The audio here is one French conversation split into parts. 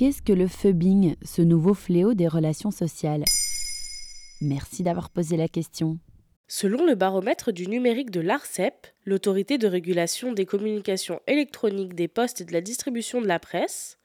Qu'est-ce que le phubbing, ce nouveau fléau des relations sociales? Merci d'avoir posé la question. Selon le baromètre du numérique de l'ARCEP, l'autorité de régulation des communications électroniques, des postes et de la distribution de la presse,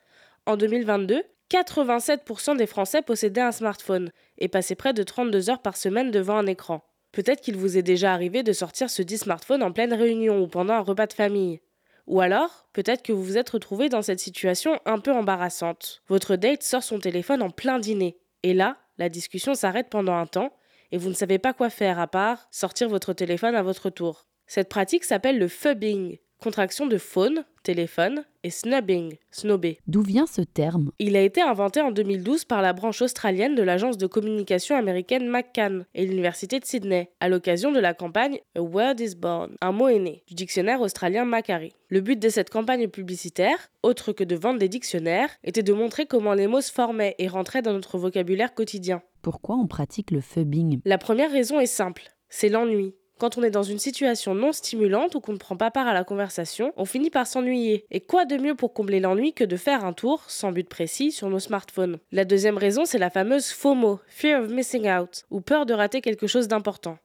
en 2022, 87% des Français possédaient un smartphone et passaient près de 32 heures par semaine devant un écran. Peut-être qu'il vous est déjà arrivé de sortir ce dit smartphone en pleine réunion ou pendant un repas de famille. Ou alors, peut-être que vous vous êtes retrouvé dans cette situation un peu embarrassante. Votre date sort son téléphone en plein dîner. Et là, la discussion s'arrête pendant un temps et vous ne savez pas quoi faire à part sortir votre téléphone à votre tour. Cette pratique s'appelle le phubbing, contraction de phone, téléphone, et snubbing, snobber. D'où vient ce terme? Il a été inventé en 2012 par la branche australienne de l'agence de communication américaine McCann et l'université de Sydney, à l'occasion de la campagne A Word is Born, un mot est né, du dictionnaire australien Macquarie. Le but de cette campagne publicitaire, autre que de vendre des dictionnaires, était de montrer comment les mots se formaient et rentraient dans notre vocabulaire quotidien. Pourquoi on pratique le phubbing La première raison est simple, c'est l'ennui. Quand on est dans une situation non stimulante ou qu'on ne prend pas part à la conversation, on finit par s'ennuyer. Et quoi de mieux pour combler l'ennui que de faire un tour, sans but précis, sur nos smartphones? La deuxième raison, c'est la fameuse FOMO, Fear of Missing Out, ou peur de rater quelque chose d'important.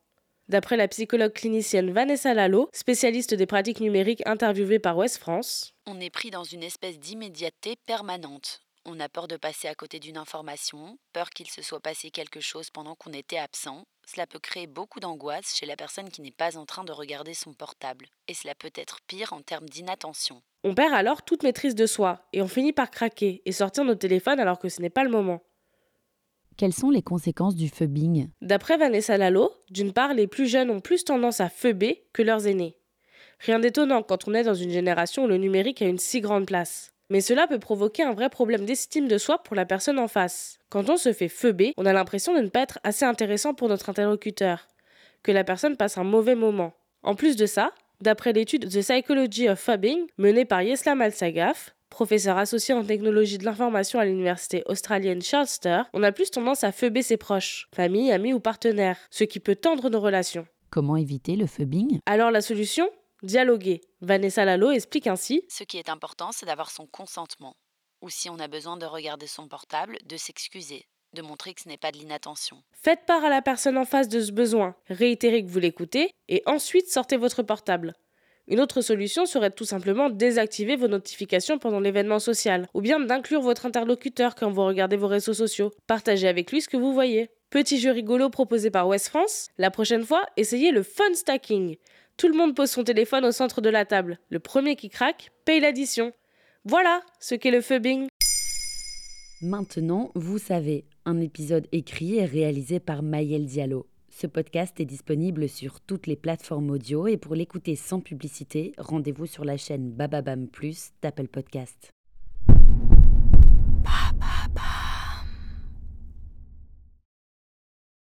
D'après la psychologue clinicienne Vanessa Lalo, spécialiste des pratiques numériques interviewée par Ouest France, On est pris dans une espèce d'immédiateté permanente. On a peur de passer à côté d'une information, peur qu'il se soit passé quelque chose pendant qu'on était absent. Cela peut créer beaucoup d'angoisse chez la personne qui n'est pas en train de regarder son portable. Et cela peut être pire en termes d'inattention. on perd alors toute maîtrise de soi et on finit par craquer et sortir nos téléphones alors que ce n'est pas le moment. Quelles sont les conséquences du phubbing D'après Vanessa Lalo, d'une part, les plus jeunes ont plus tendance à feubber que leurs aînés. Rien d'étonnant quand on est dans une génération où le numérique a une si grande place. Mais cela peut provoquer un vrai problème d'estime de soi pour la personne en face. Quand on se fait feubber, on a l'impression de ne pas être assez intéressant pour notre interlocuteur, que la personne passe un mauvais moment. En plus de ça, d'après l'étude The Psychology of Phubbing menée par Yeslam Al-Sagaf, professeur associé en technologie de l'information à l'université australienne Charleston, on a plus tendance à feubber ses proches, famille, amis ou partenaires, ce qui peut tendre nos relations. Comment éviter le phubbing Alors la solution? Dialoguer. Vanessa Lalo explique ainsi Ce qui est important, c'est d'avoir son consentement. Ou si on a besoin de regarder son portable, de s'excuser, de montrer que ce n'est pas de l'inattention. Faites part à la personne en face de ce besoin, réitérez que vous l'écoutez, et ensuite sortez votre portable. Une autre solution serait tout simplement désactiver vos notifications pendant l'événement social, ou bien d'inclure votre interlocuteur quand vous regardez vos réseaux sociaux. Partagez avec lui ce que vous voyez. Petit jeu rigolo proposé par West France, la prochaine fois, essayez le fun stacking. Tout le monde pose son téléphone au centre de la table. Le premier qui craque paye l'addition. Voilà ce qu'est le phubbing. Maintenant, vous savez, un épisode écrit et réalisé par Maël Diallo. Ce podcast est disponible sur toutes les plateformes audio et pour l'écouter sans publicité, rendez-vous sur la chaîne Bababam Plus d'Apple Podcast.